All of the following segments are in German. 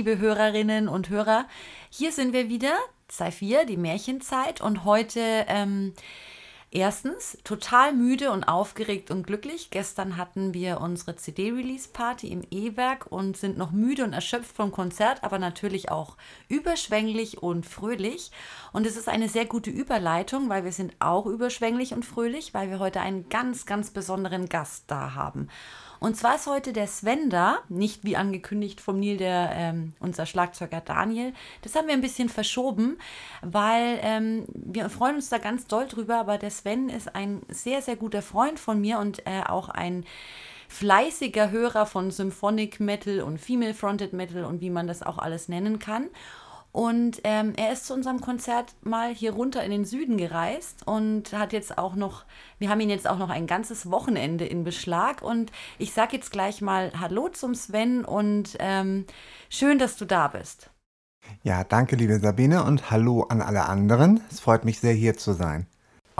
Liebe Hörerinnen und Hörer. Hier sind wir wieder, Zeit 4, die Märchenzeit. Und heute ähm, erstens total müde und aufgeregt und glücklich. Gestern hatten wir unsere CD-Release-Party im E-Werk und sind noch müde und erschöpft vom Konzert, aber natürlich auch überschwänglich und fröhlich. Und es ist eine sehr gute Überleitung, weil wir sind auch überschwänglich und fröhlich, weil wir heute einen ganz, ganz besonderen Gast da haben. Und zwar ist heute der Sven da, nicht wie angekündigt vom Nil, der ähm, unser Schlagzeuger Daniel. Das haben wir ein bisschen verschoben, weil ähm, wir freuen uns da ganz doll drüber, aber der Sven ist ein sehr, sehr guter Freund von mir und äh, auch ein fleißiger Hörer von Symphonic Metal und Female Fronted Metal und wie man das auch alles nennen kann. Und ähm, er ist zu unserem Konzert mal hier runter in den Süden gereist und hat jetzt auch noch, wir haben ihn jetzt auch noch ein ganzes Wochenende in Beschlag. Und ich sage jetzt gleich mal Hallo zum Sven und ähm, schön, dass du da bist. Ja, danke, liebe Sabine, und hallo an alle anderen. Es freut mich sehr, hier zu sein.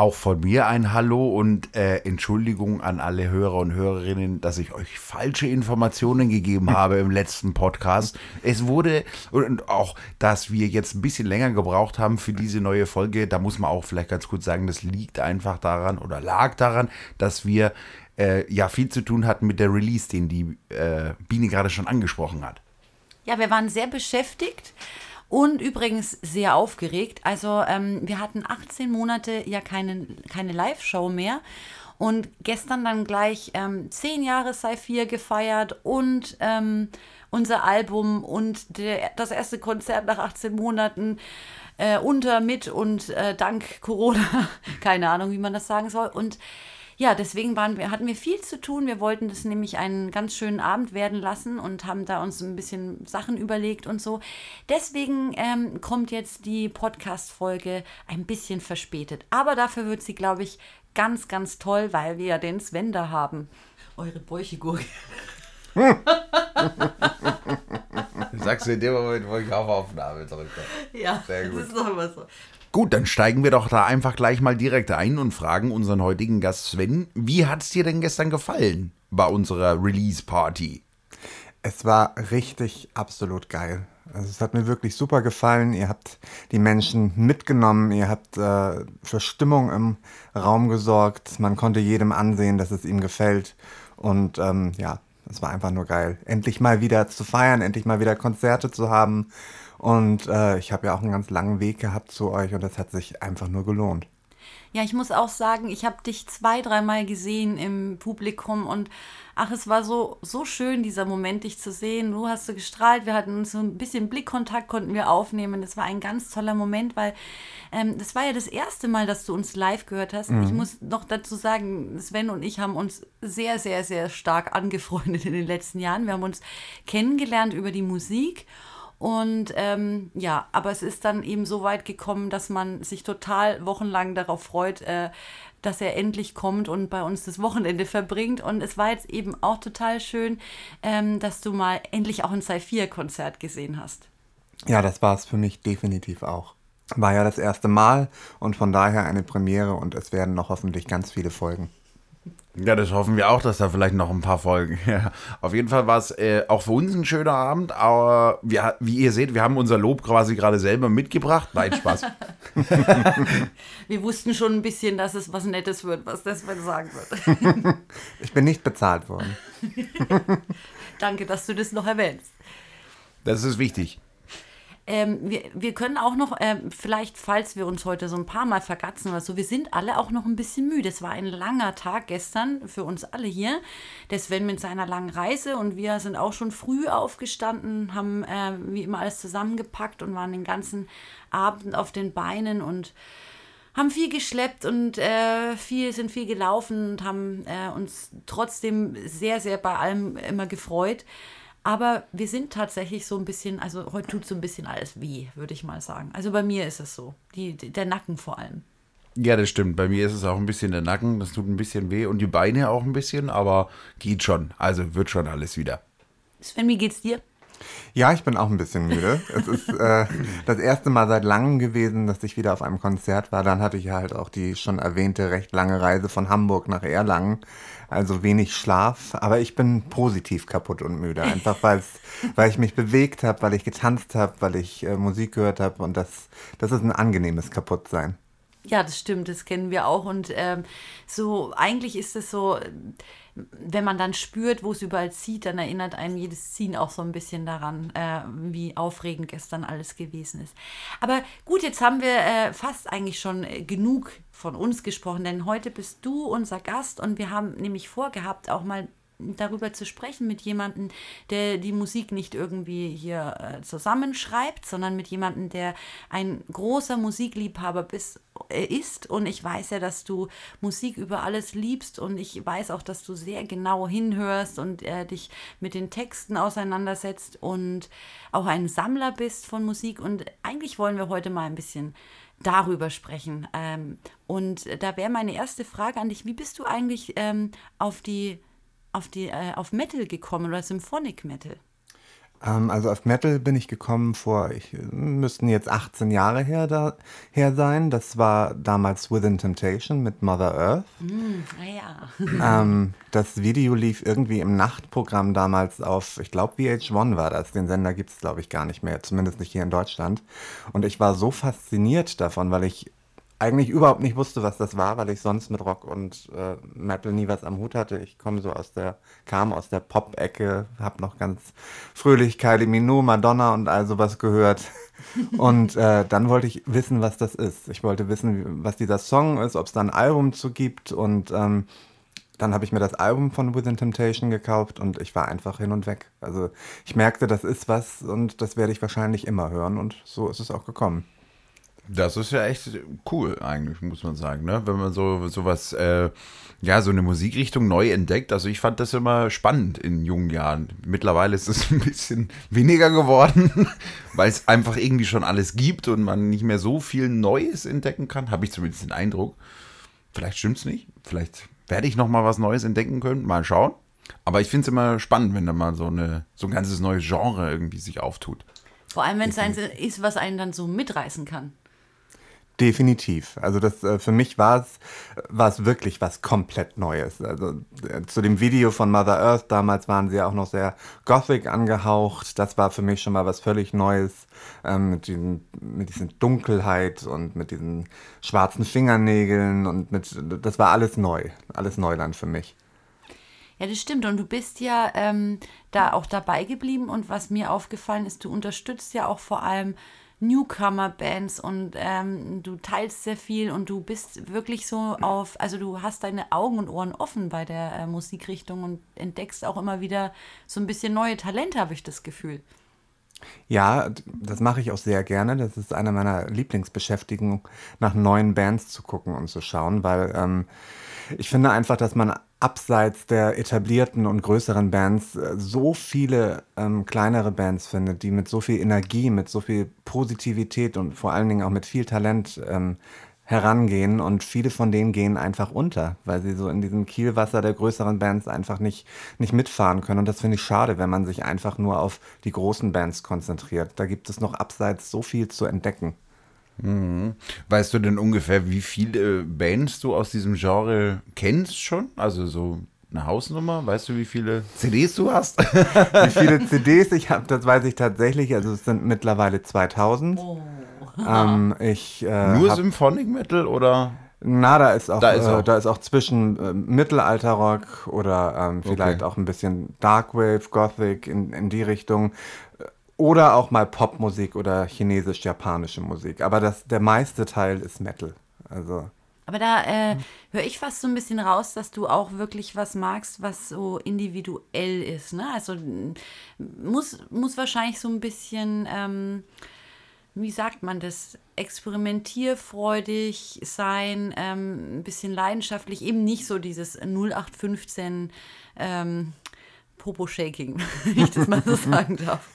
Auch von mir ein Hallo und äh, Entschuldigung an alle Hörer und Hörerinnen, dass ich euch falsche Informationen gegeben habe im letzten Podcast. Es wurde, und auch, dass wir jetzt ein bisschen länger gebraucht haben für diese neue Folge, da muss man auch vielleicht ganz kurz sagen, das liegt einfach daran oder lag daran, dass wir äh, ja viel zu tun hatten mit der Release, den die äh, Biene gerade schon angesprochen hat. Ja, wir waren sehr beschäftigt und übrigens sehr aufgeregt. Also ähm, wir hatten 18 Monate ja keine, keine Live-Show mehr. Und gestern dann gleich ähm, 10 Jahre Sci-4 gefeiert und ähm, unser Album und der, das erste Konzert nach 18 Monaten äh, unter, mit und äh, dank Corona. Keine Ahnung, wie man das sagen soll. Und ja, deswegen waren wir, hatten wir viel zu tun. Wir wollten das nämlich einen ganz schönen Abend werden lassen und haben da uns ein bisschen Sachen überlegt und so. Deswegen ähm, kommt jetzt die Podcast-Folge ein bisschen verspätet. Aber dafür wird sie, glaube ich, ganz, ganz toll, weil wir ja den Sven da haben. Eure Bäuchegurke. Sagst du in dem Moment, wo ich auf Aufnahme drücke. Ja, Sehr das gut. ist doch immer so. Gut, dann steigen wir doch da einfach gleich mal direkt ein und fragen unseren heutigen Gast Sven, wie hat es dir denn gestern gefallen bei unserer Release-Party? Es war richtig absolut geil. Also es hat mir wirklich super gefallen. Ihr habt die Menschen mitgenommen, ihr habt äh, für Stimmung im Raum gesorgt. Man konnte jedem ansehen, dass es ihm gefällt. Und ähm, ja, es war einfach nur geil. Endlich mal wieder zu feiern, endlich mal wieder Konzerte zu haben. Und äh, ich habe ja auch einen ganz langen Weg gehabt zu euch und das hat sich einfach nur gelohnt. Ja, ich muss auch sagen, ich habe dich zwei, dreimal gesehen im Publikum und ach, es war so, so schön, dieser Moment, dich zu sehen. Du hast so gestrahlt, wir hatten so ein bisschen Blickkontakt, konnten wir aufnehmen. Das war ein ganz toller Moment, weil ähm, das war ja das erste Mal, dass du uns live gehört hast. Ich muss noch dazu sagen, Sven und ich haben uns sehr, sehr, sehr stark angefreundet in den letzten Jahren. Wir haben uns kennengelernt über die Musik. Und ähm, ja, aber es ist dann eben so weit gekommen, dass man sich total wochenlang darauf freut, äh, dass er endlich kommt und bei uns das Wochenende verbringt. Und es war jetzt eben auch total schön, ähm, dass du mal endlich auch ein Sci-4-Konzert gesehen hast. Ja, das war es für mich definitiv auch. War ja das erste Mal und von daher eine Premiere und es werden noch hoffentlich ganz viele Folgen. Ja, das hoffen wir auch, dass da vielleicht noch ein paar Folgen. Ja, auf jeden Fall war es äh, auch für uns ein schöner Abend, aber wir, wie ihr seht, wir haben unser Lob quasi gerade selber mitgebracht. Nein, Spaß. Wir wussten schon ein bisschen, dass es was Nettes wird, was das sagen wird. Ich bin nicht bezahlt worden. Danke, dass du das noch erwähnst. Das ist wichtig. Ähm, wir, wir können auch noch, ähm, vielleicht, falls wir uns heute so ein paar Mal vergatzen oder so, wir sind alle auch noch ein bisschen müde. Es war ein langer Tag gestern für uns alle hier. Der Sven mit seiner langen Reise und wir sind auch schon früh aufgestanden, haben äh, wie immer alles zusammengepackt und waren den ganzen Abend auf den Beinen und haben viel geschleppt und äh, viel, sind viel gelaufen und haben äh, uns trotzdem sehr, sehr bei allem immer gefreut. Aber wir sind tatsächlich so ein bisschen, also heute tut so ein bisschen alles weh, würde ich mal sagen. Also bei mir ist es so. Die, der Nacken vor allem. Ja, das stimmt. Bei mir ist es auch ein bisschen der Nacken, das tut ein bisschen weh und die Beine auch ein bisschen, aber geht schon. Also wird schon alles wieder. Sven, wie geht's dir? Ja, ich bin auch ein bisschen müde. es ist äh, das erste Mal seit langem gewesen, dass ich wieder auf einem Konzert war. Dann hatte ich halt auch die schon erwähnte recht lange Reise von Hamburg nach Erlangen. Also wenig Schlaf, aber ich bin positiv kaputt und müde. Einfach weil ich mich bewegt habe, weil ich getanzt habe, weil ich äh, Musik gehört habe und das, das ist ein angenehmes Kaputtsein. Ja, das stimmt, das kennen wir auch. Und ähm, so, eigentlich ist es so, wenn man dann spürt, wo es überall zieht, dann erinnert einem jedes Ziehen auch so ein bisschen daran, äh, wie aufregend gestern alles gewesen ist. Aber gut, jetzt haben wir äh, fast eigentlich schon äh, genug von uns gesprochen, denn heute bist du unser Gast und wir haben nämlich vorgehabt, auch mal darüber zu sprechen mit jemandem, der die Musik nicht irgendwie hier äh, zusammenschreibt, sondern mit jemandem, der ein großer Musikliebhaber bist, äh, ist. Und ich weiß ja, dass du Musik über alles liebst und ich weiß auch, dass du sehr genau hinhörst und äh, dich mit den Texten auseinandersetzt und auch ein Sammler bist von Musik. Und eigentlich wollen wir heute mal ein bisschen darüber sprechen. Ähm, und da wäre meine erste Frage an dich, wie bist du eigentlich ähm, auf die auf, die, äh, auf Metal gekommen oder Symphonic Metal? Ähm, also auf Metal bin ich gekommen vor, ich müssten jetzt 18 Jahre her, da, her sein. Das war damals Within Temptation mit Mother Earth. Mm, ja. ähm, das Video lief irgendwie im Nachtprogramm damals auf, ich glaube VH1 war das. Den Sender gibt es, glaube ich, gar nicht mehr, zumindest nicht hier in Deutschland. Und ich war so fasziniert davon, weil ich eigentlich überhaupt nicht wusste, was das war, weil ich sonst mit Rock und äh, Metal nie was am Hut hatte. Ich komme so aus der, kam aus der Pop-Ecke, habe noch ganz fröhlich Kylie Minogue, Madonna und all sowas gehört. Und äh, dann wollte ich wissen, was das ist. Ich wollte wissen, was dieser Song ist, ob es da ein Album zu gibt und ähm, dann habe ich mir das Album von Within Temptation gekauft und ich war einfach hin und weg. Also ich merkte, das ist was und das werde ich wahrscheinlich immer hören und so ist es auch gekommen. Das ist ja echt cool, eigentlich, muss man sagen, ne? Wenn man so sowas, äh, ja, so eine Musikrichtung neu entdeckt. Also ich fand das immer spannend in jungen Jahren. Mittlerweile ist es ein bisschen weniger geworden, weil es einfach irgendwie schon alles gibt und man nicht mehr so viel Neues entdecken kann. Habe ich zumindest den Eindruck. Vielleicht stimmt es nicht. Vielleicht werde ich noch mal was Neues entdecken können. Mal schauen. Aber ich finde es immer spannend, wenn da mal so, eine, so ein ganzes neues Genre irgendwie sich auftut. Vor allem, wenn es eins ist, was einen dann so mitreißen kann. Definitiv. Also das äh, für mich war es war es wirklich was komplett Neues. Also äh, zu dem Video von Mother Earth damals waren sie ja auch noch sehr Gothic angehaucht. Das war für mich schon mal was völlig Neues ähm, mit diesen mit diesen Dunkelheit und mit diesen schwarzen Fingernägeln und mit das war alles neu, alles Neuland für mich. Ja, das stimmt. Und du bist ja ähm, da auch dabei geblieben. Und was mir aufgefallen ist, du unterstützt ja auch vor allem Newcomer-Bands und ähm, du teilst sehr viel und du bist wirklich so auf, also du hast deine Augen und Ohren offen bei der äh, Musikrichtung und entdeckst auch immer wieder so ein bisschen neue Talente, habe ich das Gefühl. Ja, das mache ich auch sehr gerne. Das ist eine meiner Lieblingsbeschäftigungen, nach neuen Bands zu gucken und zu schauen, weil ähm, ich finde einfach, dass man abseits der etablierten und größeren Bands äh, so viele ähm, kleinere Bands findet, die mit so viel Energie, mit so viel Positivität und vor allen Dingen auch mit viel Talent ähm, herangehen und viele von denen gehen einfach unter, weil sie so in diesem Kielwasser der größeren Bands einfach nicht, nicht mitfahren können. Und das finde ich schade, wenn man sich einfach nur auf die großen Bands konzentriert. Da gibt es noch abseits so viel zu entdecken. Mhm. Weißt du denn ungefähr, wie viele Bands du aus diesem Genre kennst schon? Also so eine Hausnummer? Weißt du, wie viele CDs du hast? wie viele CDs ich habe, das weiß ich tatsächlich. Also es sind mittlerweile 2000. Oh. Ähm, ich, äh, Nur Symphonic Metal oder? Na, da ist auch, da ist auch, äh, da ist auch zwischen äh, Mittelalterrock oder ähm, vielleicht okay. auch ein bisschen Darkwave, Gothic in, in die Richtung. Oder auch mal Popmusik oder chinesisch-japanische Musik. Aber das, der meiste Teil ist Metal. Also. Aber da äh, höre ich fast so ein bisschen raus, dass du auch wirklich was magst, was so individuell ist. Ne? Also muss, muss wahrscheinlich so ein bisschen, ähm, wie sagt man das, experimentierfreudig sein, ähm, ein bisschen leidenschaftlich, eben nicht so dieses 0815 ähm, Popo-Shaking, wenn ich das mal so sagen darf.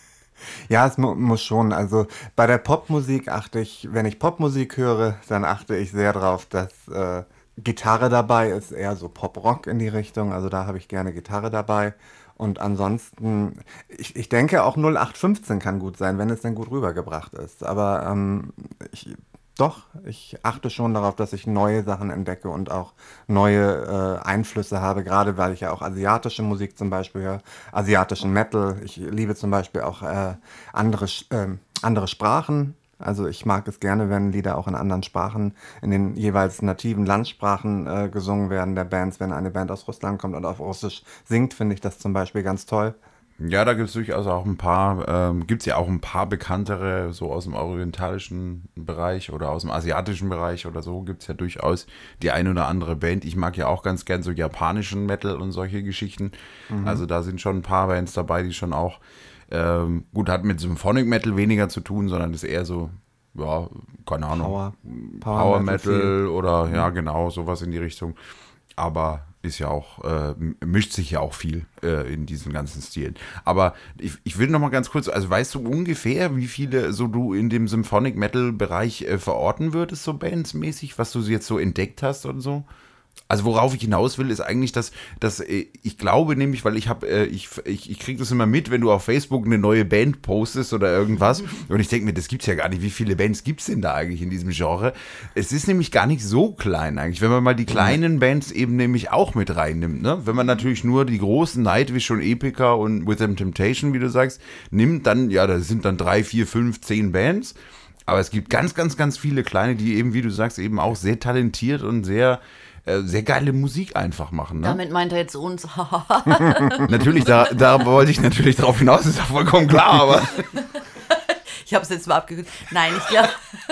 Ja, es mu muss schon. Also bei der Popmusik achte ich, wenn ich Popmusik höre, dann achte ich sehr darauf, dass äh, Gitarre dabei ist, eher so Pop-Rock in die Richtung. Also da habe ich gerne Gitarre dabei. Und ansonsten, ich, ich denke auch 0815 kann gut sein, wenn es dann gut rübergebracht ist. Aber ähm, ich, doch, ich achte schon darauf, dass ich neue Sachen entdecke und auch neue äh, Einflüsse habe, gerade weil ich ja auch asiatische Musik zum Beispiel höre, asiatischen Metal. Ich liebe zum Beispiel auch äh, andere, äh, andere Sprachen. Also ich mag es gerne, wenn Lieder auch in anderen Sprachen, in den jeweils nativen Landsprachen äh, gesungen werden der Bands. Wenn eine Band aus Russland kommt und auf Russisch singt, finde ich das zum Beispiel ganz toll. Ja, da gibt es durchaus auch ein paar, ähm, gibt es ja auch ein paar bekanntere, so aus dem orientalischen Bereich oder aus dem asiatischen Bereich oder so, gibt es ja durchaus die ein oder andere Band. Ich mag ja auch ganz gern so japanischen Metal und solche Geschichten. Mhm. Also da sind schon ein paar Bands dabei, die schon auch, ähm, gut, hat mit Symphonic Metal weniger zu tun, sondern ist eher so, ja, keine Ahnung, Power, Power, Power Metal, Metal oder ja, mhm. genau, sowas in die Richtung. Aber ist ja auch, äh, mischt sich ja auch viel äh, in diesen ganzen Stilen. Aber ich, ich will noch mal ganz kurz, also weißt du ungefähr, wie viele so du in dem Symphonic Metal Bereich äh, verorten würdest, so bandsmäßig, was du jetzt so entdeckt hast und so? Also worauf ich hinaus will, ist eigentlich, dass, dass äh, ich glaube nämlich, weil ich habe, äh, ich, ich, ich kriege das immer mit, wenn du auf Facebook eine neue Band postest oder irgendwas. Und ich denke mir, das gibt's ja gar nicht. Wie viele Bands gibt's denn da eigentlich in diesem Genre? Es ist nämlich gar nicht so klein eigentlich, wenn man mal die kleinen Bands eben nämlich auch mit reinnimmt. Ne? Wenn man natürlich nur die großen Nightwish und Epica und With Them Temptation, wie du sagst, nimmt, dann, ja, da sind dann drei, vier, fünf, zehn Bands. Aber es gibt ganz, ganz, ganz viele kleine, die eben, wie du sagst, eben auch sehr talentiert und sehr äh, sehr geile Musik einfach machen. Ne? Damit meint er jetzt uns. natürlich, da, da wollte ich natürlich drauf hinaus, ist ja vollkommen klar, aber. ich habe es jetzt mal abgekürzt. Nein, ich glaube.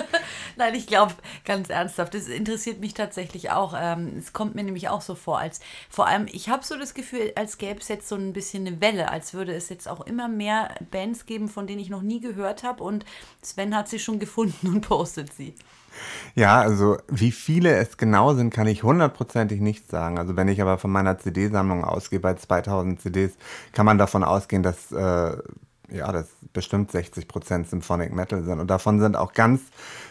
Nein, ich glaube ganz ernsthaft, das interessiert mich tatsächlich auch. Ähm, es kommt mir nämlich auch so vor, als vor allem, ich habe so das Gefühl, als gäbe es jetzt so ein bisschen eine Welle, als würde es jetzt auch immer mehr Bands geben, von denen ich noch nie gehört habe und Sven hat sie schon gefunden und postet sie. Ja, also wie viele es genau sind, kann ich hundertprozentig nicht sagen. Also wenn ich aber von meiner CD-Sammlung ausgehe, bei 2000 CDs, kann man davon ausgehen, dass äh, ja, das bestimmt 60 Prozent Symphonic Metal sind. Und davon sind auch ganz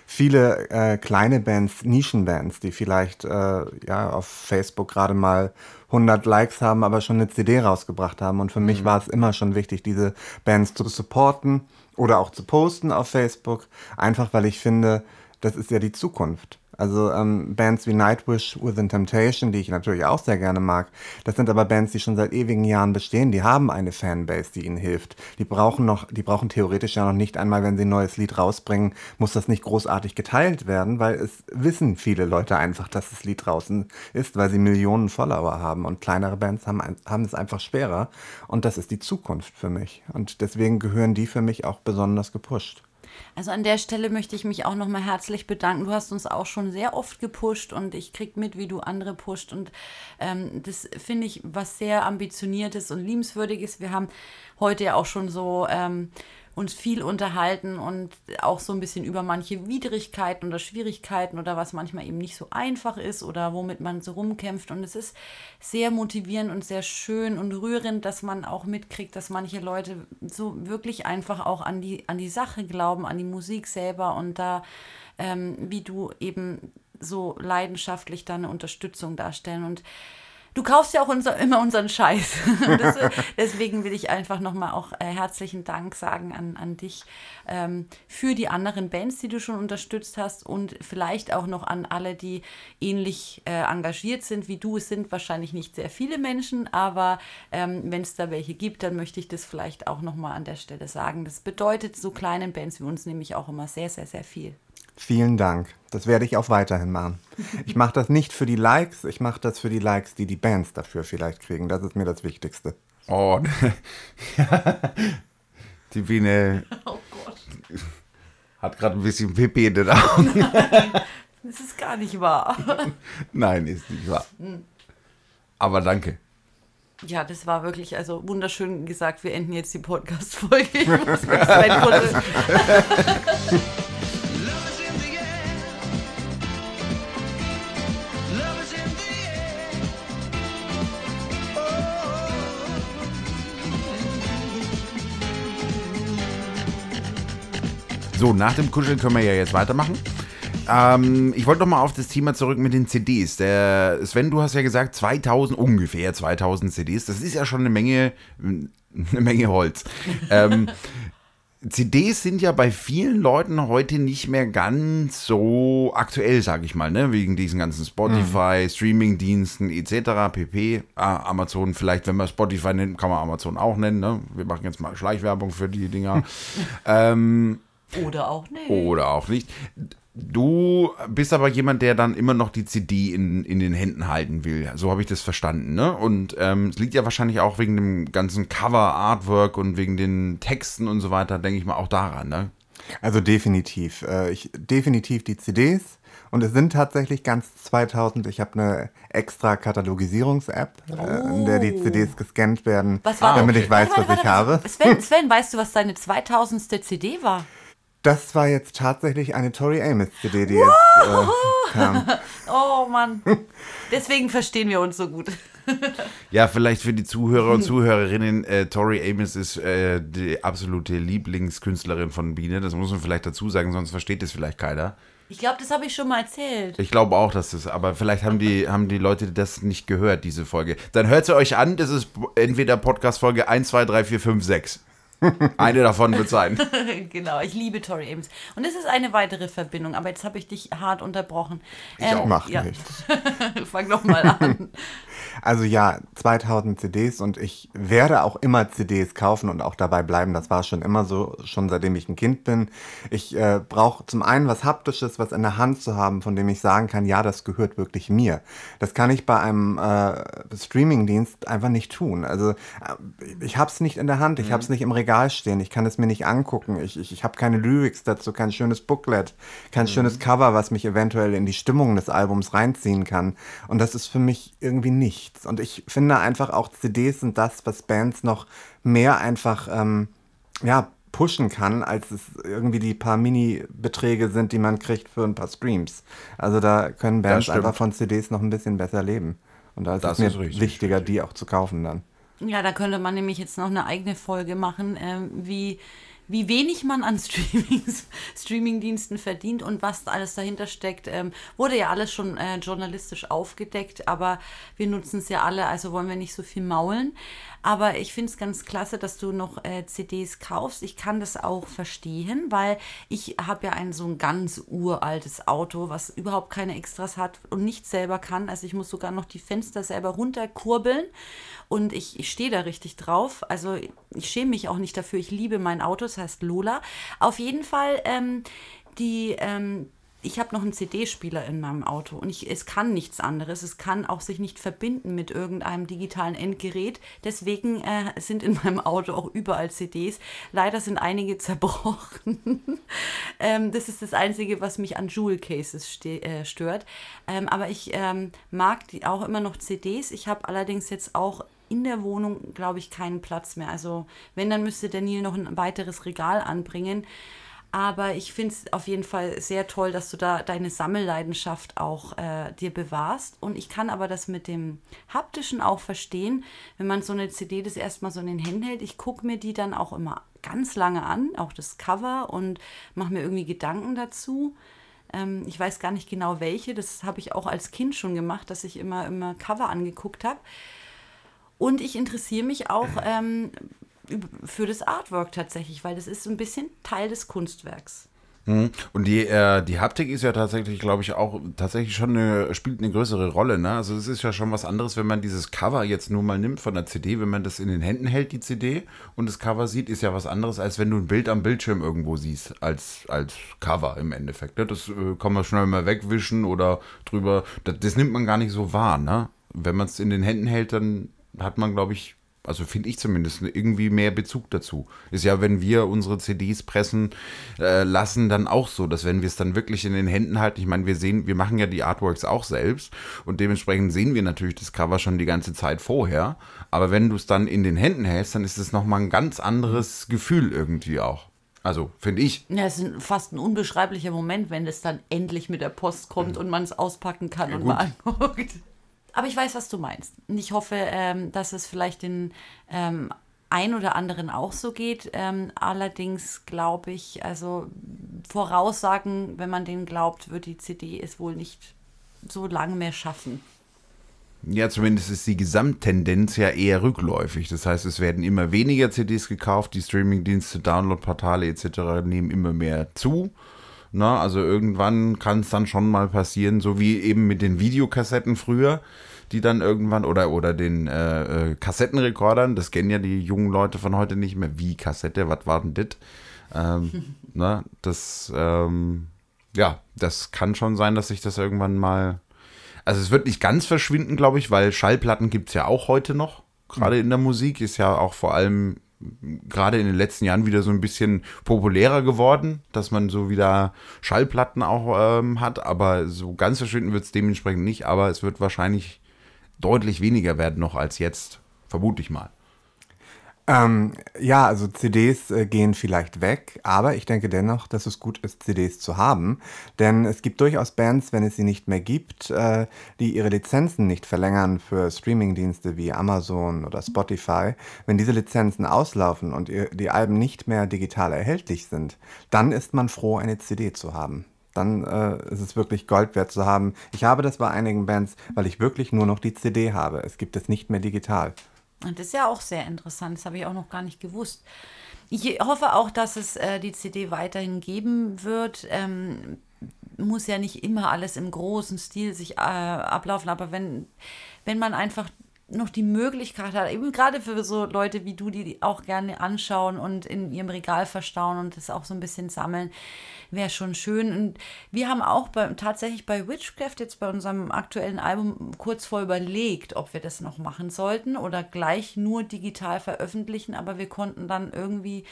viele äh, kleine Bands, Nischenbands, die vielleicht äh, ja, auf Facebook gerade mal 100 Likes haben, aber schon eine CD rausgebracht haben. Und für mhm. mich war es immer schon wichtig, diese Bands zu supporten oder auch zu posten auf Facebook, einfach weil ich finde, das ist ja die Zukunft. Also ähm, Bands wie Nightwish, Within Temptation, die ich natürlich auch sehr gerne mag, das sind aber Bands, die schon seit ewigen Jahren bestehen. Die haben eine Fanbase, die ihnen hilft. Die brauchen noch, die brauchen theoretisch ja noch nicht einmal, wenn sie ein neues Lied rausbringen, muss das nicht großartig geteilt werden, weil es wissen viele Leute einfach, dass das Lied draußen ist, weil sie Millionen Follower haben. Und kleinere Bands haben, haben es einfach schwerer. Und das ist die Zukunft für mich. Und deswegen gehören die für mich auch besonders gepusht. Also an der Stelle möchte ich mich auch nochmal herzlich bedanken. Du hast uns auch schon sehr oft gepusht und ich krieg mit, wie du andere pusht. Und ähm, das finde ich was sehr ambitioniertes und liebenswürdiges. Wir haben heute ja auch schon so ähm, uns viel unterhalten und auch so ein bisschen über manche Widrigkeiten oder Schwierigkeiten oder was manchmal eben nicht so einfach ist oder womit man so rumkämpft. Und es ist sehr motivierend und sehr schön und rührend, dass man auch mitkriegt, dass manche Leute so wirklich einfach auch an die, an die Sache glauben, an die Musik selber und da, ähm, wie du eben so leidenschaftlich da eine Unterstützung darstellen. Und Du kaufst ja auch unser, immer unseren Scheiß. das, deswegen will ich einfach nochmal auch äh, herzlichen Dank sagen an, an dich ähm, für die anderen Bands, die du schon unterstützt hast und vielleicht auch noch an alle, die ähnlich äh, engagiert sind wie du. Es sind wahrscheinlich nicht sehr viele Menschen, aber ähm, wenn es da welche gibt, dann möchte ich das vielleicht auch nochmal an der Stelle sagen. Das bedeutet so kleinen Bands wie uns nämlich auch immer sehr, sehr, sehr viel. Vielen Dank. Das werde ich auch weiterhin machen. Ich mache das nicht für die Likes, ich mache das für die Likes, die die Bands dafür vielleicht kriegen. Das ist mir das Wichtigste. Oh, die Biene oh hat gerade ein bisschen Pipi in den Augen. das ist gar nicht wahr. Nein, ist nicht wahr. Hm. Aber danke. Ja, das war wirklich also wunderschön gesagt. Wir enden jetzt die Podcast-Folge. Nach dem Kuscheln können wir ja jetzt weitermachen. Ähm, ich wollte noch mal auf das Thema zurück mit den CDs. Der Sven, du hast ja gesagt 2000 ungefähr 2000 CDs. Das ist ja schon eine Menge, eine Menge Holz. ähm, CDs sind ja bei vielen Leuten heute nicht mehr ganz so aktuell, sage ich mal, ne? wegen diesen ganzen Spotify, mhm. Streaming-Diensten etc. pp. Ah, Amazon, vielleicht, wenn man Spotify nennt, kann man Amazon auch nennen. Ne? Wir machen jetzt mal Schleichwerbung für die Dinger. ähm, oder auch nicht. Oder auch nicht. Du bist aber jemand, der dann immer noch die CD in, in den Händen halten will. So habe ich das verstanden. Ne? Und ähm, es liegt ja wahrscheinlich auch wegen dem ganzen Cover, Artwork und wegen den Texten und so weiter, denke ich mal, auch daran. Ne? Also definitiv. Äh, ich, definitiv die CDs. Und es sind tatsächlich ganz 2000. Ich habe eine extra Katalogisierungs-App, oh. äh, in der die oh. CDs gescannt werden, damit ich weiß, warte, warte, was ich habe. Sven, Sven, weißt du, was deine 2000. CD war? Das war jetzt tatsächlich eine Tori Amos CD, die jetzt äh, kam. Oh Mann. Deswegen verstehen wir uns so gut. ja, vielleicht für die Zuhörer und Zuhörerinnen, äh, Tori Amos ist äh, die absolute Lieblingskünstlerin von Biene. Das muss man vielleicht dazu sagen, sonst versteht das vielleicht keiner. Ich glaube, das habe ich schon mal erzählt. Ich glaube auch, dass das, aber vielleicht haben die, haben die Leute das nicht gehört, diese Folge. Dann hört sie euch an, das ist entweder Podcast Folge 1, 2, 3, 4, 5, 6. Eine davon wird sein. genau, ich liebe Tori Amos. Und es ist eine weitere Verbindung, aber jetzt habe ich dich hart unterbrochen. Ich ähm, auch. Mach ja. nichts. Fang doch mal an. Also ja, 2000 CDs und ich werde auch immer CDs kaufen und auch dabei bleiben. Das war schon immer so, schon seitdem ich ein Kind bin. Ich äh, brauche zum einen was Haptisches, was in der Hand zu haben, von dem ich sagen kann, ja, das gehört wirklich mir. Das kann ich bei einem äh, Streamingdienst einfach nicht tun. Also äh, ich habe es nicht in der Hand, ich mhm. habe es nicht im Regal stehen, ich kann es mir nicht angucken, ich, ich, ich habe keine Lyrics dazu, kein schönes Booklet, kein mhm. schönes Cover, was mich eventuell in die Stimmung des Albums reinziehen kann. Und das ist für mich irgendwie nicht nichts. Und ich finde einfach auch CDs sind das, was Bands noch mehr einfach ähm, ja, pushen kann, als es irgendwie die paar Mini-Beträge sind, die man kriegt für ein paar Streams. Also da können Bands einfach von CDs noch ein bisschen besser leben. Und da ist das es mir ist wichtiger, die auch zu kaufen dann. Ja, da könnte man nämlich jetzt noch eine eigene Folge machen, äh, wie wie wenig man an Streamings, Streamingdiensten verdient und was alles dahinter steckt, ähm, wurde ja alles schon äh, journalistisch aufgedeckt, aber wir nutzen es ja alle, also wollen wir nicht so viel maulen. Aber ich finde es ganz klasse, dass du noch äh, CDs kaufst. Ich kann das auch verstehen, weil ich habe ja ein so ein ganz uraltes Auto, was überhaupt keine Extras hat und nichts selber kann. Also ich muss sogar noch die Fenster selber runterkurbeln und ich, ich stehe da richtig drauf. Also ich schäme mich auch nicht dafür. Ich liebe mein Auto, das heißt Lola. Auf jeden Fall ähm, die ähm, ich habe noch einen CD-Spieler in meinem Auto und ich, es kann nichts anderes. Es kann auch sich nicht verbinden mit irgendeinem digitalen Endgerät. Deswegen äh, sind in meinem Auto auch überall CDs. Leider sind einige zerbrochen. ähm, das ist das Einzige, was mich an Jewel Cases äh, stört. Ähm, aber ich ähm, mag die auch immer noch CDs. Ich habe allerdings jetzt auch in der Wohnung, glaube ich, keinen Platz mehr. Also wenn, dann müsste Daniel noch ein weiteres Regal anbringen. Aber ich finde es auf jeden Fall sehr toll, dass du da deine Sammelleidenschaft auch äh, dir bewahrst. Und ich kann aber das mit dem Haptischen auch verstehen, wenn man so eine CD das erstmal so in den Händen hält. Ich gucke mir die dann auch immer ganz lange an, auch das Cover und mache mir irgendwie Gedanken dazu. Ähm, ich weiß gar nicht genau welche. Das habe ich auch als Kind schon gemacht, dass ich immer, immer Cover angeguckt habe. Und ich interessiere mich auch ähm, für das Artwork tatsächlich, weil das ist so ein bisschen Teil des Kunstwerks. Mhm. Und die, äh, die Haptik ist ja tatsächlich, glaube ich, auch tatsächlich schon eine, spielt eine größere Rolle. Ne? Also es ist ja schon was anderes, wenn man dieses Cover jetzt nur mal nimmt von der CD, wenn man das in den Händen hält, die CD, und das Cover sieht, ist ja was anderes, als wenn du ein Bild am Bildschirm irgendwo siehst, als, als Cover im Endeffekt. Ne? Das äh, kann man schnell mal wegwischen oder drüber. Das, das nimmt man gar nicht so wahr. Ne? Wenn man es in den Händen hält, dann hat man, glaube ich, also finde ich zumindest, irgendwie mehr Bezug dazu. Ist ja, wenn wir unsere CDs pressen äh, lassen, dann auch so, dass wenn wir es dann wirklich in den Händen halten, ich meine, wir sehen, wir machen ja die Artworks auch selbst und dementsprechend sehen wir natürlich das Cover schon die ganze Zeit vorher. Aber wenn du es dann in den Händen hältst, dann ist es nochmal ein ganz anderes Gefühl irgendwie auch. Also, finde ich. Ja, es ist fast ein unbeschreiblicher Moment, wenn es dann endlich mit der Post kommt und man es auspacken kann ja, und gut. mal anguckt. Aber ich weiß, was du meinst. Und ich hoffe, ähm, dass es vielleicht den ähm, ein oder anderen auch so geht. Ähm, allerdings glaube ich, also Voraussagen, wenn man denen glaubt, wird die CD es wohl nicht so lange mehr schaffen. Ja, zumindest ist die Gesamttendenz ja eher rückläufig. Das heißt, es werden immer weniger CDs gekauft, die Streamingdienste, Downloadportale etc. nehmen immer mehr zu. Na, also irgendwann kann es dann schon mal passieren, so wie eben mit den Videokassetten früher, die dann irgendwann oder oder den äh, äh, Kassettenrekordern, das kennen ja die jungen Leute von heute nicht mehr, wie Kassette, was war denn das? Ähm, na, das ähm, ja, das kann schon sein, dass sich das irgendwann mal also es wird nicht ganz verschwinden, glaube ich, weil Schallplatten gibt es ja auch heute noch. Gerade in der Musik. Ist ja auch vor allem gerade in den letzten Jahren wieder so ein bisschen populärer geworden, dass man so wieder Schallplatten auch ähm, hat, aber so ganz verschwinden wird es dementsprechend nicht, aber es wird wahrscheinlich deutlich weniger werden noch als jetzt, vermute ich mal. Ähm, ja, also CDs äh, gehen vielleicht weg, aber ich denke dennoch, dass es gut ist, CDs zu haben. Denn es gibt durchaus Bands, wenn es sie nicht mehr gibt, äh, die ihre Lizenzen nicht verlängern für Streamingdienste wie Amazon oder Spotify. Wenn diese Lizenzen auslaufen und ihr, die Alben nicht mehr digital erhältlich sind, dann ist man froh, eine CD zu haben dann äh, ist es wirklich Gold wert zu haben. Ich habe das bei einigen Bands, weil ich wirklich nur noch die CD habe. Es gibt es nicht mehr digital. Und das ist ja auch sehr interessant, das habe ich auch noch gar nicht gewusst. Ich hoffe auch, dass es äh, die CD weiterhin geben wird. Ähm, muss ja nicht immer alles im großen Stil sich äh, ablaufen, aber wenn, wenn man einfach noch die Möglichkeit hat, eben gerade für so Leute wie du, die auch gerne anschauen und in ihrem Regal verstauen und das auch so ein bisschen sammeln, wäre schon schön. Und wir haben auch bei, tatsächlich bei Witchcraft jetzt bei unserem aktuellen Album kurz vor überlegt, ob wir das noch machen sollten oder gleich nur digital veröffentlichen, aber wir konnten dann irgendwie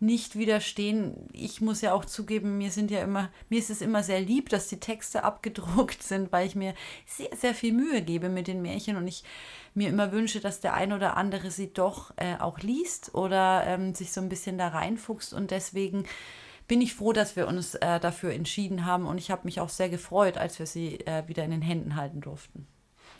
nicht widerstehen. Ich muss ja auch zugeben, mir sind ja immer, mir ist es immer sehr lieb, dass die Texte abgedruckt sind, weil ich mir sehr, sehr viel Mühe gebe mit den Märchen und ich mir immer wünsche, dass der ein oder andere sie doch äh, auch liest oder ähm, sich so ein bisschen da reinfuchst und deswegen bin ich froh, dass wir uns äh, dafür entschieden haben und ich habe mich auch sehr gefreut, als wir sie äh, wieder in den Händen halten durften.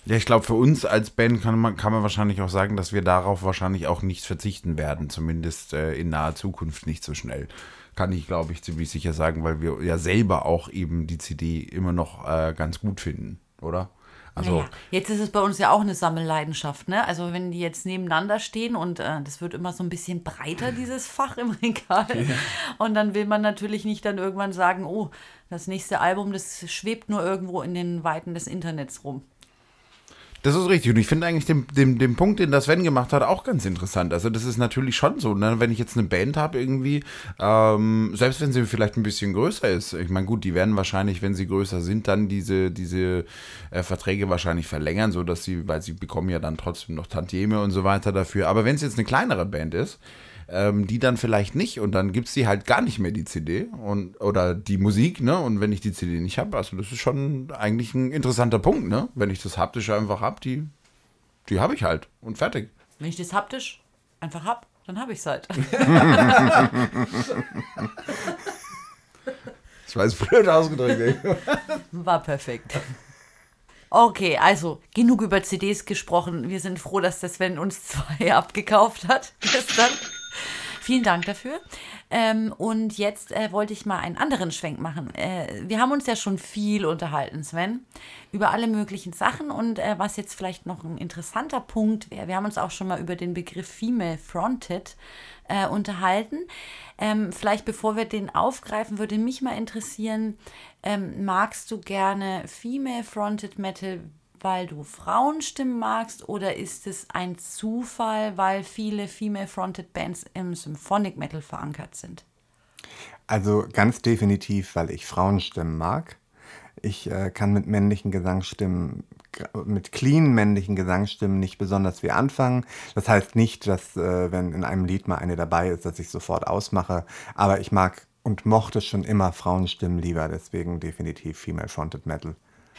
Ja, ich glaube, für uns als Band kann man, kann man wahrscheinlich auch sagen, dass wir darauf wahrscheinlich auch nicht verzichten werden, zumindest äh, in naher Zukunft nicht so schnell. Kann ich, glaube ich, ziemlich sicher sagen, weil wir ja selber auch eben die CD immer noch äh, ganz gut finden, oder? Also naja, jetzt ist es bei uns ja auch eine Sammelleidenschaft, ne? Also wenn die jetzt nebeneinander stehen und äh, das wird immer so ein bisschen breiter, dieses Fach im Regal. Ja. Und dann will man natürlich nicht dann irgendwann sagen, oh, das nächste Album, das schwebt nur irgendwo in den Weiten des Internets rum. Das ist richtig. Und ich finde eigentlich den, den, den Punkt, den das Sven gemacht hat, auch ganz interessant. Also, das ist natürlich schon so, ne? wenn ich jetzt eine Band habe, irgendwie, ähm, selbst wenn sie vielleicht ein bisschen größer ist, ich meine, gut, die werden wahrscheinlich, wenn sie größer sind, dann diese, diese äh, Verträge wahrscheinlich verlängern, sodass sie, weil sie bekommen ja dann trotzdem noch Tantieme und so weiter dafür. Aber wenn es jetzt eine kleinere Band ist, ähm, die dann vielleicht nicht und dann gibt es die halt gar nicht mehr, die CD und, oder die Musik, ne? Und wenn ich die CD nicht habe, also das ist schon eigentlich ein interessanter Punkt, ne? Wenn ich das haptisch einfach habe, die, die habe ich halt und fertig. Wenn ich das haptisch einfach habe, dann habe ich es halt. das war jetzt blöd ausgedrückt. War perfekt. Okay, also genug über CDs gesprochen. Wir sind froh, dass der Sven uns zwei abgekauft hat gestern. Vielen Dank dafür. Ähm, und jetzt äh, wollte ich mal einen anderen Schwenk machen. Äh, wir haben uns ja schon viel unterhalten, Sven, über alle möglichen Sachen. Und äh, was jetzt vielleicht noch ein interessanter Punkt wäre, wir haben uns auch schon mal über den Begriff Female Fronted äh, unterhalten. Ähm, vielleicht bevor wir den aufgreifen, würde mich mal interessieren, ähm, magst du gerne Female Fronted Metal? Weil du Frauenstimmen magst oder ist es ein Zufall, weil viele Female-Fronted Bands im Symphonic Metal verankert sind? Also ganz definitiv, weil ich Frauenstimmen mag. Ich äh, kann mit männlichen Gesangsstimmen, mit clean männlichen Gesangsstimmen nicht besonders viel anfangen. Das heißt nicht, dass äh, wenn in einem Lied mal eine dabei ist, dass ich sofort ausmache. Aber ich mag und mochte schon immer Frauenstimmen lieber, deswegen definitiv Female Fronted Metal.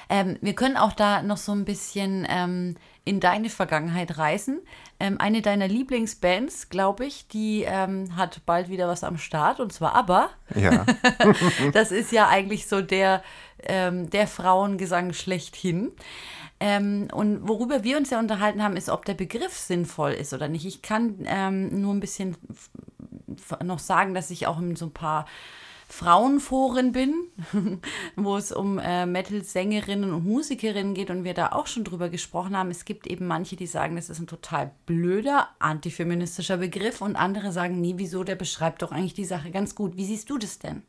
Ähm, wir können auch da noch so ein bisschen ähm, in deine Vergangenheit reisen. Ähm, eine deiner Lieblingsbands, glaube ich, die ähm, hat bald wieder was am Start und zwar ABBA. Ja. das ist ja eigentlich so der, ähm, der Frauengesang schlechthin. Ähm, und worüber wir uns ja unterhalten haben, ist, ob der Begriff sinnvoll ist oder nicht. Ich kann ähm, nur ein bisschen noch sagen, dass ich auch in so ein paar Frauenforen bin, wo es um äh, Metal-Sängerinnen und Musikerinnen geht und wir da auch schon drüber gesprochen haben. Es gibt eben manche, die sagen, das ist ein total blöder antifeministischer Begriff und andere sagen, nee, wieso, der beschreibt doch eigentlich die Sache ganz gut. Wie siehst du das denn?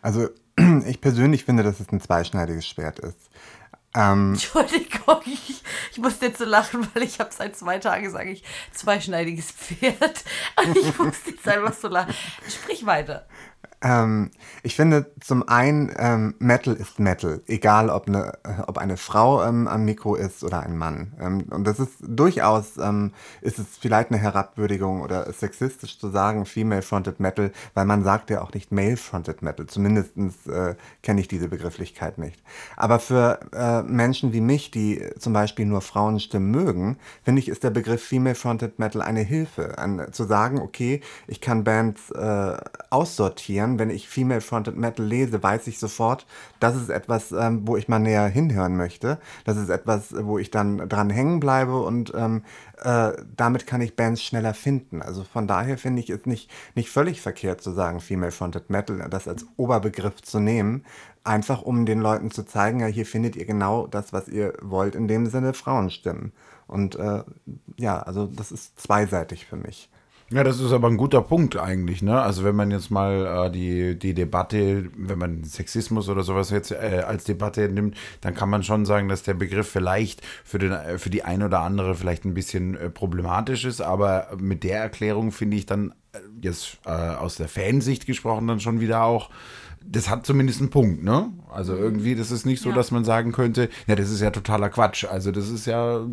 Also ich persönlich finde, dass es ein zweischneidiges Schwert ist. Ähm, Entschuldigung, ich, ich musste jetzt so lachen, weil ich habe seit zwei Tagen, sage ich, zweischneidiges Pferd. ich musste jetzt einfach so lachen. Sprich weiter. Ähm, ich finde zum einen, ähm, Metal ist Metal, egal ob eine, ob eine Frau ähm, am Mikro ist oder ein Mann. Ähm, und das ist durchaus, ähm, ist es vielleicht eine Herabwürdigung oder sexistisch zu sagen, Female-Fronted Metal, weil man sagt ja auch nicht Male-Fronted Metal. Zumindest äh, kenne ich diese Begrifflichkeit nicht. Aber für äh, Menschen wie mich, die zum Beispiel nur Frauenstimmen mögen, finde ich, ist der Begriff Female-Fronted Metal eine Hilfe, an, zu sagen, okay, ich kann Bands äh, aussortieren, kann, wenn ich Female Fronted Metal lese, weiß ich sofort, das ist etwas, ähm, wo ich mal näher hinhören möchte. Das ist etwas, wo ich dann dran hängen bleibe und ähm, äh, damit kann ich Bands schneller finden. Also von daher finde ich es nicht, nicht völlig verkehrt zu sagen, Female Fronted Metal, das als Oberbegriff zu nehmen, einfach um den Leuten zu zeigen, ja, hier findet ihr genau das, was ihr wollt, in dem Sinne Frauenstimmen. Und äh, ja, also das ist zweiseitig für mich. Ja, das ist aber ein guter Punkt eigentlich, ne? Also wenn man jetzt mal äh, die, die Debatte, wenn man Sexismus oder sowas jetzt äh, als Debatte nimmt, dann kann man schon sagen, dass der Begriff vielleicht für, den, äh, für die ein oder andere vielleicht ein bisschen äh, problematisch ist, aber mit der Erklärung finde ich dann äh, jetzt äh, aus der Fansicht gesprochen dann schon wieder auch, das hat zumindest einen Punkt, ne? Also irgendwie, das ist nicht so, ja. dass man sagen könnte, ja, das ist ja totaler Quatsch. Also das ist ja,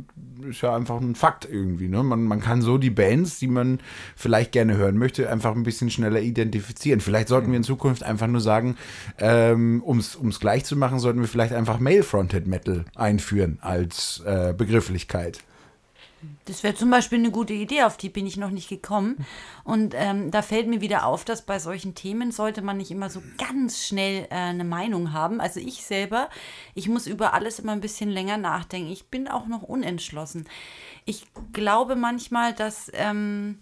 ist ja einfach ein Fakt irgendwie, ne? Man, man kann so die Bands, die man vielleicht gerne hören möchte, einfach ein bisschen schneller identifizieren. Vielleicht sollten wir in Zukunft einfach nur sagen, ähm, um es gleich zu machen, sollten wir vielleicht einfach Male-Fronted Metal einführen als äh, Begrifflichkeit. Das wäre zum Beispiel eine gute Idee, auf die bin ich noch nicht gekommen. Und ähm, da fällt mir wieder auf, dass bei solchen Themen sollte man nicht immer so ganz schnell äh, eine Meinung haben. Also ich selber, ich muss über alles immer ein bisschen länger nachdenken. Ich bin auch noch unentschlossen. Ich glaube manchmal, dass ähm,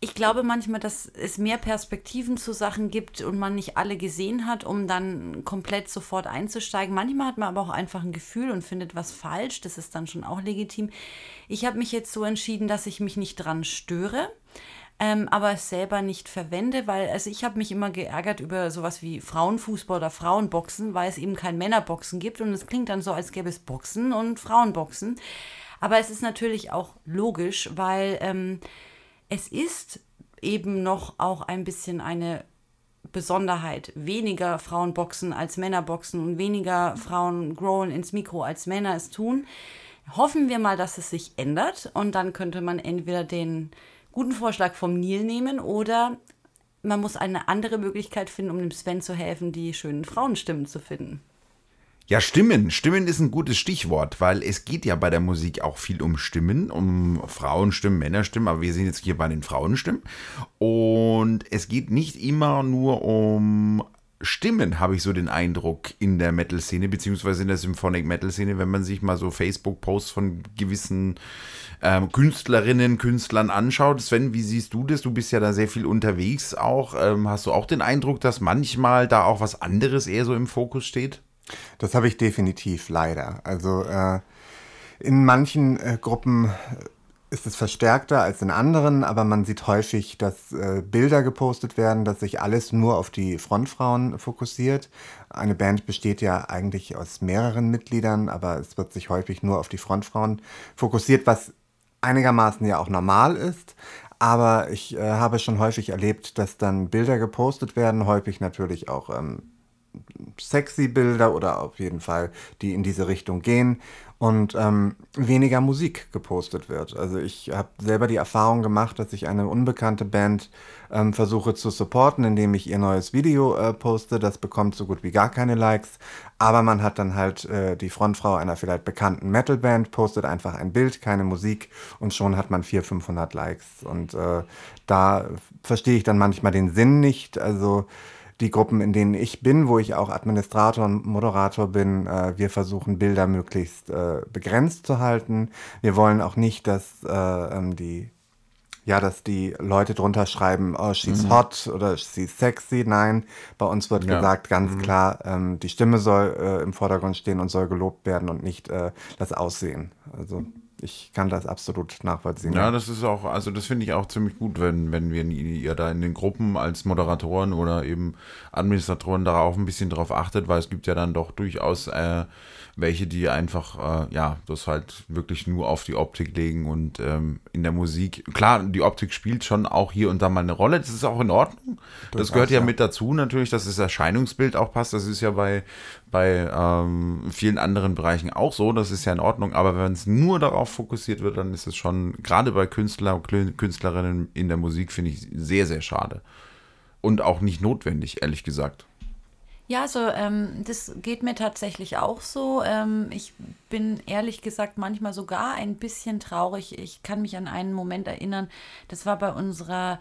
ich glaube manchmal, dass es mehr Perspektiven zu Sachen gibt und man nicht alle gesehen hat, um dann komplett sofort einzusteigen. Manchmal hat man aber auch einfach ein Gefühl und findet was falsch. Das ist dann schon auch legitim. Ich habe mich jetzt so entschieden, dass ich mich nicht dran störe. Ähm, aber selber nicht verwende, weil also ich habe mich immer geärgert über sowas wie Frauenfußball oder Frauenboxen, weil es eben kein Männerboxen gibt und es klingt dann so, als gäbe es Boxen und Frauenboxen. Aber es ist natürlich auch logisch, weil ähm, es ist eben noch auch ein bisschen eine Besonderheit. Weniger Frauen boxen als Männer boxen und weniger Frauen growen ins Mikro als Männer es tun. Hoffen wir mal, dass es sich ändert und dann könnte man entweder den guten Vorschlag vom Nil nehmen oder man muss eine andere Möglichkeit finden, um dem Sven zu helfen, die schönen Frauenstimmen zu finden. Ja, Stimmen. Stimmen ist ein gutes Stichwort, weil es geht ja bei der Musik auch viel um Stimmen, um Frauenstimmen, Männerstimmen, aber wir sind jetzt hier bei den Frauenstimmen. Und es geht nicht immer nur um Stimmen, habe ich so den Eindruck, in der Metal-Szene, beziehungsweise in der Symphonic-Metal-Szene, wenn man sich mal so Facebook-Posts von gewissen ähm, Künstlerinnen, Künstlern anschaut. Sven, wie siehst du das? Du bist ja da sehr viel unterwegs auch. Ähm, hast du auch den Eindruck, dass manchmal da auch was anderes eher so im Fokus steht? Das habe ich definitiv leider. Also äh, in manchen äh, Gruppen ist es verstärkter als in anderen, aber man sieht häufig, dass äh, Bilder gepostet werden, dass sich alles nur auf die Frontfrauen fokussiert. Eine Band besteht ja eigentlich aus mehreren Mitgliedern, aber es wird sich häufig nur auf die Frontfrauen fokussiert, was einigermaßen ja auch normal ist. Aber ich äh, habe schon häufig erlebt, dass dann Bilder gepostet werden, häufig natürlich auch ähm, sexy Bilder oder auf jeden Fall, die in diese Richtung gehen und ähm, weniger Musik gepostet wird. Also ich habe selber die Erfahrung gemacht, dass ich eine unbekannte Band ähm, versuche zu supporten, indem ich ihr neues Video äh, poste. Das bekommt so gut wie gar keine Likes, aber man hat dann halt äh, die Frontfrau einer vielleicht bekannten Metalband, postet einfach ein Bild, keine Musik und schon hat man 400, 500 Likes. Und äh, da verstehe ich dann manchmal den Sinn nicht. Also die Gruppen, in denen ich bin, wo ich auch Administrator und Moderator bin, äh, wir versuchen Bilder möglichst äh, begrenzt zu halten. Wir wollen auch nicht, dass äh, ähm, die ja, dass die Leute drunter schreiben, oh, she's mhm. hot oder she's sexy. Nein, bei uns wird ja. gesagt ganz mhm. klar, ähm, die Stimme soll äh, im Vordergrund stehen und soll gelobt werden und nicht äh, das Aussehen. Also ich kann das absolut nachvollziehen. Ja, das ist auch, also das finde ich auch ziemlich gut, wenn, wenn wir ihr da in den Gruppen als Moderatoren oder eben Administratoren darauf ein bisschen drauf achtet, weil es gibt ja dann doch durchaus äh, welche, die einfach, äh, ja, das halt wirklich nur auf die Optik legen und ähm, in der Musik, klar, die Optik spielt schon auch hier und da mal eine Rolle, das ist auch in Ordnung. Das, das gehört ja, ja mit dazu natürlich, dass das Erscheinungsbild auch passt, das ist ja bei, bei ähm, vielen anderen Bereichen auch so, das ist ja in Ordnung, aber wenn es nur darauf fokussiert wird, dann ist es schon, gerade bei Künstler, Künstlerinnen in der Musik, finde ich sehr, sehr schade. Und auch nicht notwendig, ehrlich gesagt. Ja, also ähm, das geht mir tatsächlich auch so. Ähm, ich bin ehrlich gesagt manchmal sogar ein bisschen traurig. Ich kann mich an einen Moment erinnern, das war bei unserer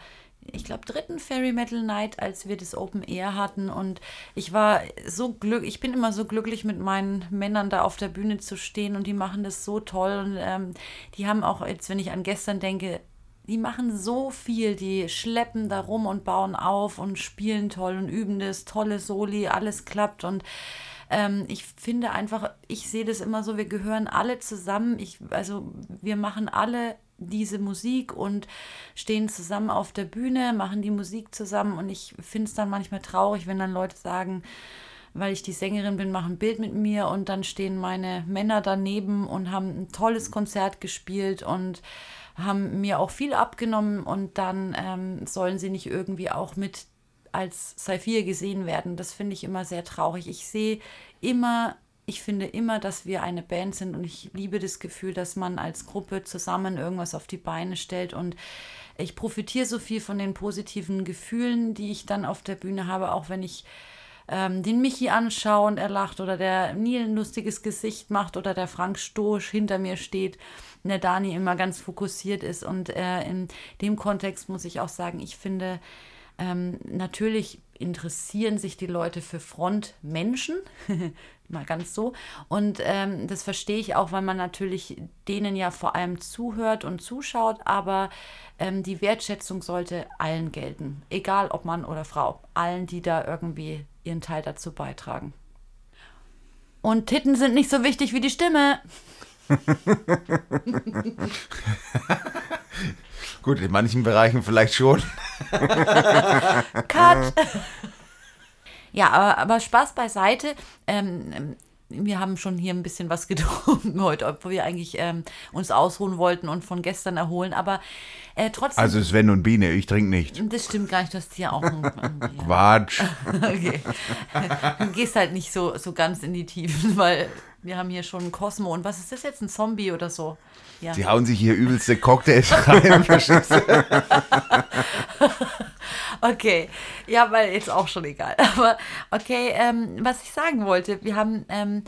ich glaube, dritten Fairy Metal Night, als wir das Open Air hatten. Und ich war so glücklich, ich bin immer so glücklich, mit meinen Männern da auf der Bühne zu stehen und die machen das so toll. Und ähm, die haben auch, jetzt, wenn ich an gestern denke, die machen so viel, die schleppen da rum und bauen auf und spielen toll und üben das, tolle Soli, alles klappt. Und ähm, ich finde einfach, ich sehe das immer so, wir gehören alle zusammen. Ich, also wir machen alle diese Musik und stehen zusammen auf der Bühne, machen die Musik zusammen. Und ich finde es dann manchmal traurig, wenn dann Leute sagen, weil ich die Sängerin bin, machen ein Bild mit mir. Und dann stehen meine Männer daneben und haben ein tolles Konzert gespielt. Und haben mir auch viel abgenommen und dann ähm, sollen sie nicht irgendwie auch mit als Saphir gesehen werden. Das finde ich immer sehr traurig. Ich sehe immer, ich finde immer, dass wir eine Band sind und ich liebe das Gefühl, dass man als Gruppe zusammen irgendwas auf die Beine stellt und ich profitiere so viel von den positiven Gefühlen, die ich dann auf der Bühne habe, auch wenn ich ähm, den Michi anschaue und er lacht oder der Neil ein lustiges Gesicht macht oder der Frank Stosch hinter mir steht der Dani immer ganz fokussiert ist. Und äh, in dem Kontext muss ich auch sagen, ich finde, ähm, natürlich interessieren sich die Leute für Frontmenschen, mal ganz so. Und ähm, das verstehe ich auch, weil man natürlich denen ja vor allem zuhört und zuschaut, aber ähm, die Wertschätzung sollte allen gelten, egal ob Mann oder Frau, allen, die da irgendwie ihren Teil dazu beitragen. Und Titten sind nicht so wichtig wie die Stimme. Gut, in manchen Bereichen vielleicht schon. Cut! ja, aber, aber Spaß beiseite. Ähm, wir haben schon hier ein bisschen was getrunken heute, obwohl wir eigentlich ähm, uns ausruhen wollten und von gestern erholen. Aber äh, trotzdem. Also Sven und Biene, ich trinke nicht. Das stimmt gar nicht, du hast hier auch ein. ja. Quatsch. okay. Du gehst halt nicht so, so ganz in die Tiefen, weil wir haben hier schon einen Cosmo. Und was ist das jetzt? Ein Zombie oder so? Ja. Die hauen sich hier übelste Cocktails rein. okay, ja, weil jetzt auch schon egal. Aber okay, ähm, was ich sagen wollte, wir haben ähm,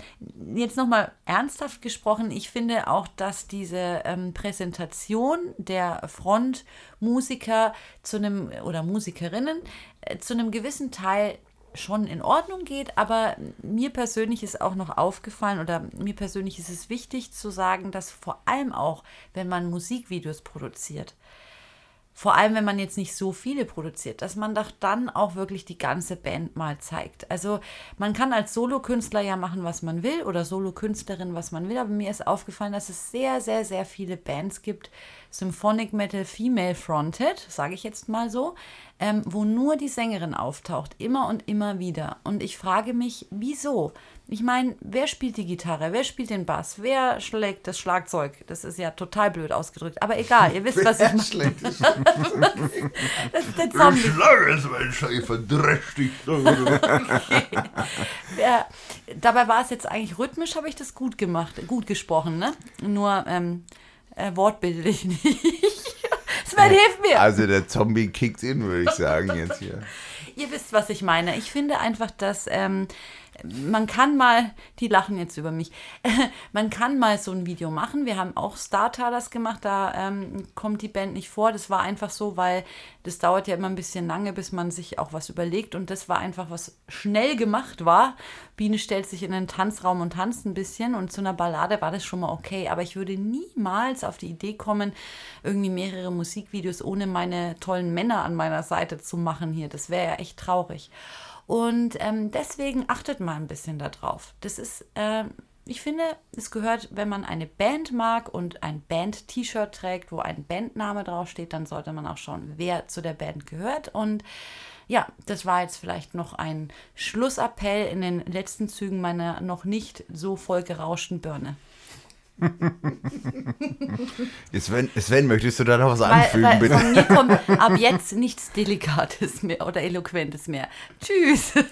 jetzt nochmal ernsthaft gesprochen. Ich finde auch, dass diese ähm, Präsentation der Frontmusiker zu einem oder Musikerinnen äh, zu einem gewissen Teil schon in Ordnung geht, aber mir persönlich ist auch noch aufgefallen oder mir persönlich ist es wichtig zu sagen, dass vor allem auch, wenn man Musikvideos produziert, vor allem wenn man jetzt nicht so viele produziert, dass man doch dann auch wirklich die ganze Band mal zeigt. Also man kann als Solokünstler ja machen, was man will oder Solokünstlerin, was man will, aber mir ist aufgefallen, dass es sehr, sehr, sehr viele Bands gibt, Symphonic Metal Female Fronted, sage ich jetzt mal so, ähm, wo nur die Sängerin auftaucht, immer und immer wieder. Und ich frage mich, wieso? Ich meine, wer spielt die Gitarre? Wer spielt den Bass? Wer schlägt das Schlagzeug? Das ist ja total blöd ausgedrückt. Aber egal, ihr wisst, was ich meine. Schlägt das, ist der Zombie. Okay. ja, dabei war es jetzt eigentlich rhythmisch, habe ich das gut gemacht, gut gesprochen, ne? Nur ähm, äh, wortbildlich nicht. Sven, hilf mir! Also der Zombie kickt in, würde ich sagen, jetzt hier. Ihr wisst, was ich meine. Ich finde einfach, dass ähm, man kann mal, die lachen jetzt über mich, man kann mal so ein Video machen. Wir haben auch Starter das gemacht, da ähm, kommt die Band nicht vor. Das war einfach so, weil das dauert ja immer ein bisschen lange, bis man sich auch was überlegt. Und das war einfach, was schnell gemacht war. Biene stellt sich in den Tanzraum und tanzt ein bisschen. Und zu einer Ballade war das schon mal okay. Aber ich würde niemals auf die Idee kommen, irgendwie mehrere Musikvideos ohne meine tollen Männer an meiner Seite zu machen hier. Das wäre ja echt traurig. Und ähm, deswegen achtet mal ein bisschen darauf. Das ist, äh, ich finde, es gehört, wenn man eine Band mag und ein Band-T-Shirt trägt, wo ein Bandname draufsteht, dann sollte man auch schauen, wer zu der Band gehört. Und ja, das war jetzt vielleicht noch ein Schlussappell in den letzten Zügen meiner noch nicht so voll gerauschten Birne. Sven, Sven, möchtest du da noch was weil, anfügen, weil bitte? Von mir kommt ab jetzt nichts Delikates mehr oder Eloquentes mehr. Tschüss.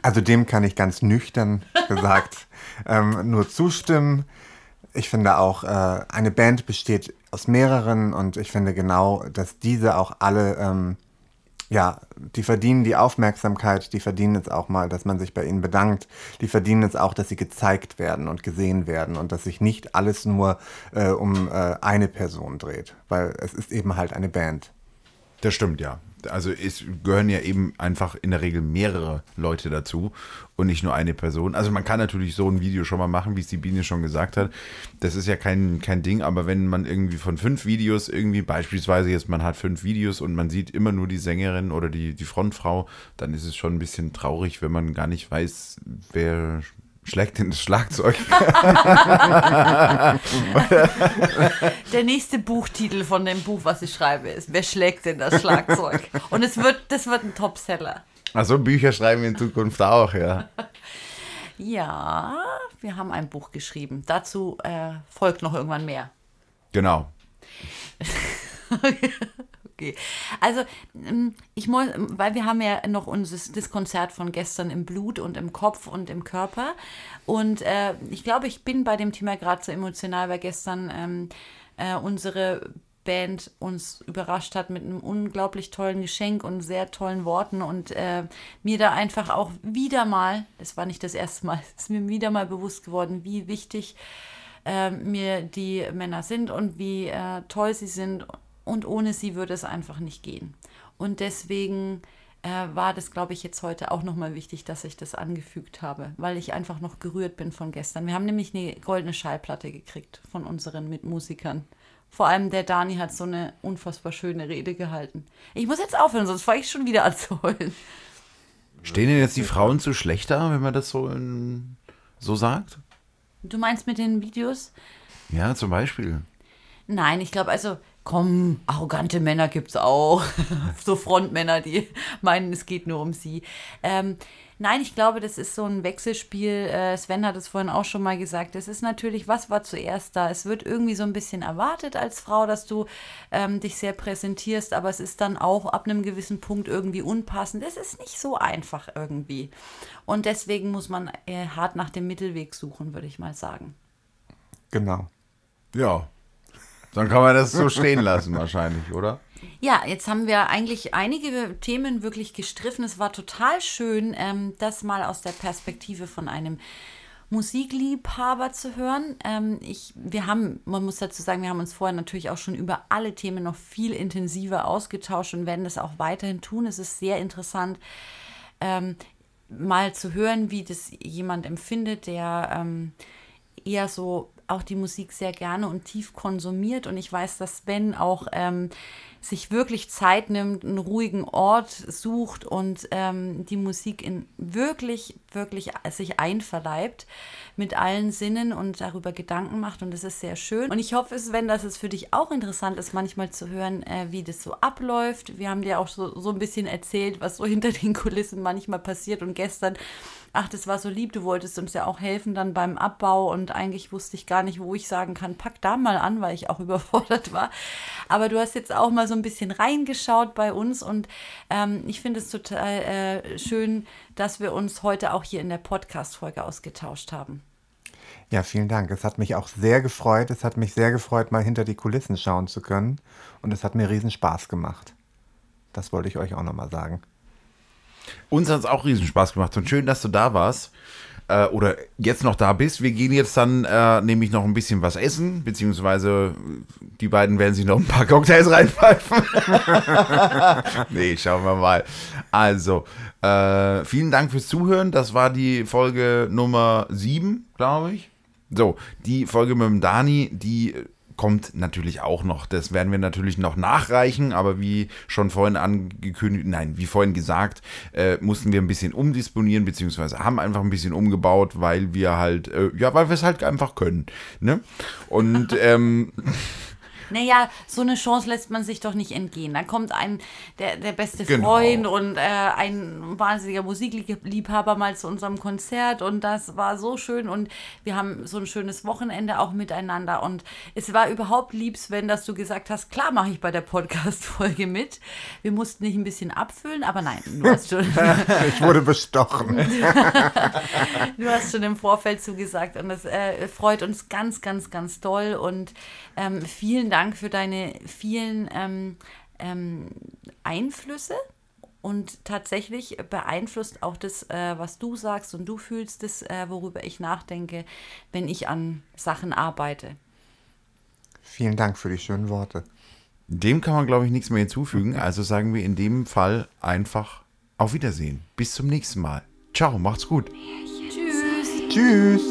Also dem kann ich ganz nüchtern gesagt ähm, nur zustimmen. Ich finde auch, äh, eine Band besteht aus mehreren und ich finde genau, dass diese auch alle ähm, ja, die verdienen die Aufmerksamkeit, die verdienen jetzt auch mal, dass man sich bei ihnen bedankt, die verdienen jetzt auch, dass sie gezeigt werden und gesehen werden und dass sich nicht alles nur äh, um äh, eine Person dreht, weil es ist eben halt eine Band. Das stimmt, ja also es gehören ja eben einfach in der Regel mehrere Leute dazu und nicht nur eine Person. Also man kann natürlich so ein Video schon mal machen, wie es die Biene schon gesagt hat. Das ist ja kein, kein Ding, aber wenn man irgendwie von fünf Videos irgendwie, beispielsweise jetzt man hat fünf Videos und man sieht immer nur die Sängerin oder die, die Frontfrau, dann ist es schon ein bisschen traurig, wenn man gar nicht weiß, wer schlägt denn das Schlagzeug? Der nächste Buchtitel von dem Buch, was ich schreibe, ist Wer schlägt denn das Schlagzeug? Und es wird, das wird ein Topseller. Also Bücher schreiben wir in Zukunft auch, ja. Ja, wir haben ein Buch geschrieben. Dazu äh, folgt noch irgendwann mehr. Genau. okay. Also, ähm, ich muss, weil wir haben ja noch unser, das Konzert von gestern im Blut und im Kopf und im Körper. Und äh, ich glaube, ich bin bei dem Thema gerade so emotional, weil gestern ähm, äh, unsere Band uns überrascht hat mit einem unglaublich tollen Geschenk und sehr tollen Worten und äh, mir da einfach auch wieder mal, das war nicht das erste Mal, ist mir wieder mal bewusst geworden, wie wichtig äh, mir die Männer sind und wie äh, toll sie sind und ohne sie würde es einfach nicht gehen. Und deswegen äh, war das, glaube ich, jetzt heute auch nochmal wichtig, dass ich das angefügt habe, weil ich einfach noch gerührt bin von gestern. Wir haben nämlich eine goldene Schallplatte gekriegt von unseren Mitmusikern. Vor allem der Dani hat so eine unfassbar schöne Rede gehalten. Ich muss jetzt aufhören, sonst fange ich schon wieder an zu heulen. Stehen denn jetzt die Frauen zu schlechter, wenn man das so, in, so sagt? Du meinst mit den Videos? Ja, zum Beispiel. Nein, ich glaube, also komm, arrogante Männer gibt es auch. so Frontmänner, die meinen, es geht nur um sie. Ähm, nein, ich glaube, das ist so ein Wechselspiel. Äh, Sven hat es vorhin auch schon mal gesagt. Es ist natürlich, was war zuerst da? Es wird irgendwie so ein bisschen erwartet als Frau, dass du ähm, dich sehr präsentierst, aber es ist dann auch ab einem gewissen Punkt irgendwie unpassend. Es ist nicht so einfach irgendwie. Und deswegen muss man äh, hart nach dem Mittelweg suchen, würde ich mal sagen. Genau. Ja, dann kann man das so stehen lassen wahrscheinlich, oder? Ja, jetzt haben wir eigentlich einige Themen wirklich gestriffen. Es war total schön, ähm, das mal aus der Perspektive von einem Musikliebhaber zu hören. Ähm, ich, wir haben, man muss dazu sagen, wir haben uns vorher natürlich auch schon über alle Themen noch viel intensiver ausgetauscht und werden das auch weiterhin tun. Es ist sehr interessant, ähm, mal zu hören, wie das jemand empfindet, der ähm, eher so auch die Musik sehr gerne und tief konsumiert. Und ich weiß, dass Ben auch ähm, sich wirklich Zeit nimmt, einen ruhigen Ort sucht und ähm, die Musik in wirklich, wirklich sich einverleibt mit allen Sinnen und darüber Gedanken macht. Und das ist sehr schön. Und ich hoffe, Sven, dass es für dich auch interessant ist, manchmal zu hören, äh, wie das so abläuft. Wir haben dir auch so, so ein bisschen erzählt, was so hinter den Kulissen manchmal passiert. Und gestern ach, das war so lieb, du wolltest uns ja auch helfen dann beim Abbau und eigentlich wusste ich gar nicht, wo ich sagen kann, pack da mal an, weil ich auch überfordert war. Aber du hast jetzt auch mal so ein bisschen reingeschaut bei uns und ähm, ich finde es total äh, schön, dass wir uns heute auch hier in der Podcast-Folge ausgetauscht haben. Ja, vielen Dank. Es hat mich auch sehr gefreut. Es hat mich sehr gefreut, mal hinter die Kulissen schauen zu können. Und es hat mir riesen Spaß gemacht. Das wollte ich euch auch nochmal sagen. Uns hat es auch riesen Spaß gemacht und schön, dass du da warst. Äh, oder jetzt noch da bist. Wir gehen jetzt dann äh, nämlich noch ein bisschen was essen, beziehungsweise die beiden werden sich noch ein paar Cocktails reinpfeifen. nee, schauen wir mal. Also, äh, vielen Dank fürs Zuhören. Das war die Folge Nummer 7, glaube ich. So, die Folge mit dem Dani, die kommt natürlich auch noch. Das werden wir natürlich noch nachreichen, aber wie schon vorhin angekündigt, nein, wie vorhin gesagt, äh, mussten wir ein bisschen umdisponieren, beziehungsweise haben einfach ein bisschen umgebaut, weil wir halt, äh, ja, weil wir es halt einfach können. Ne? Und ähm, Naja, so eine Chance lässt man sich doch nicht entgehen. Dann kommt ein, der, der beste Genau. Freund und äh, ein wahnsinniger Musikliebhaber mal zu unserem Konzert und das war so schön und wir haben so ein schönes Wochenende auch miteinander und es war überhaupt liebs, wenn dass du gesagt hast, klar mache ich bei der Podcast-Folge mit. Wir mussten nicht ein bisschen abfüllen, aber nein, du hast schon, Ich wurde bestochen. du hast schon im Vorfeld zugesagt und das äh, freut uns ganz, ganz, ganz doll und ähm, vielen Dank für deine vielen ähm, ähm, Einflüsse. Und tatsächlich beeinflusst auch das, äh, was du sagst und du fühlst, das, äh, worüber ich nachdenke, wenn ich an Sachen arbeite. Vielen Dank für die schönen Worte. dem kann man, glaube ich, nichts mehr hinzufügen. Also sagen wir in dem Fall einfach auf Wiedersehen. Bis zum nächsten Mal. Ciao, macht's gut. Tschüss! Tschüss.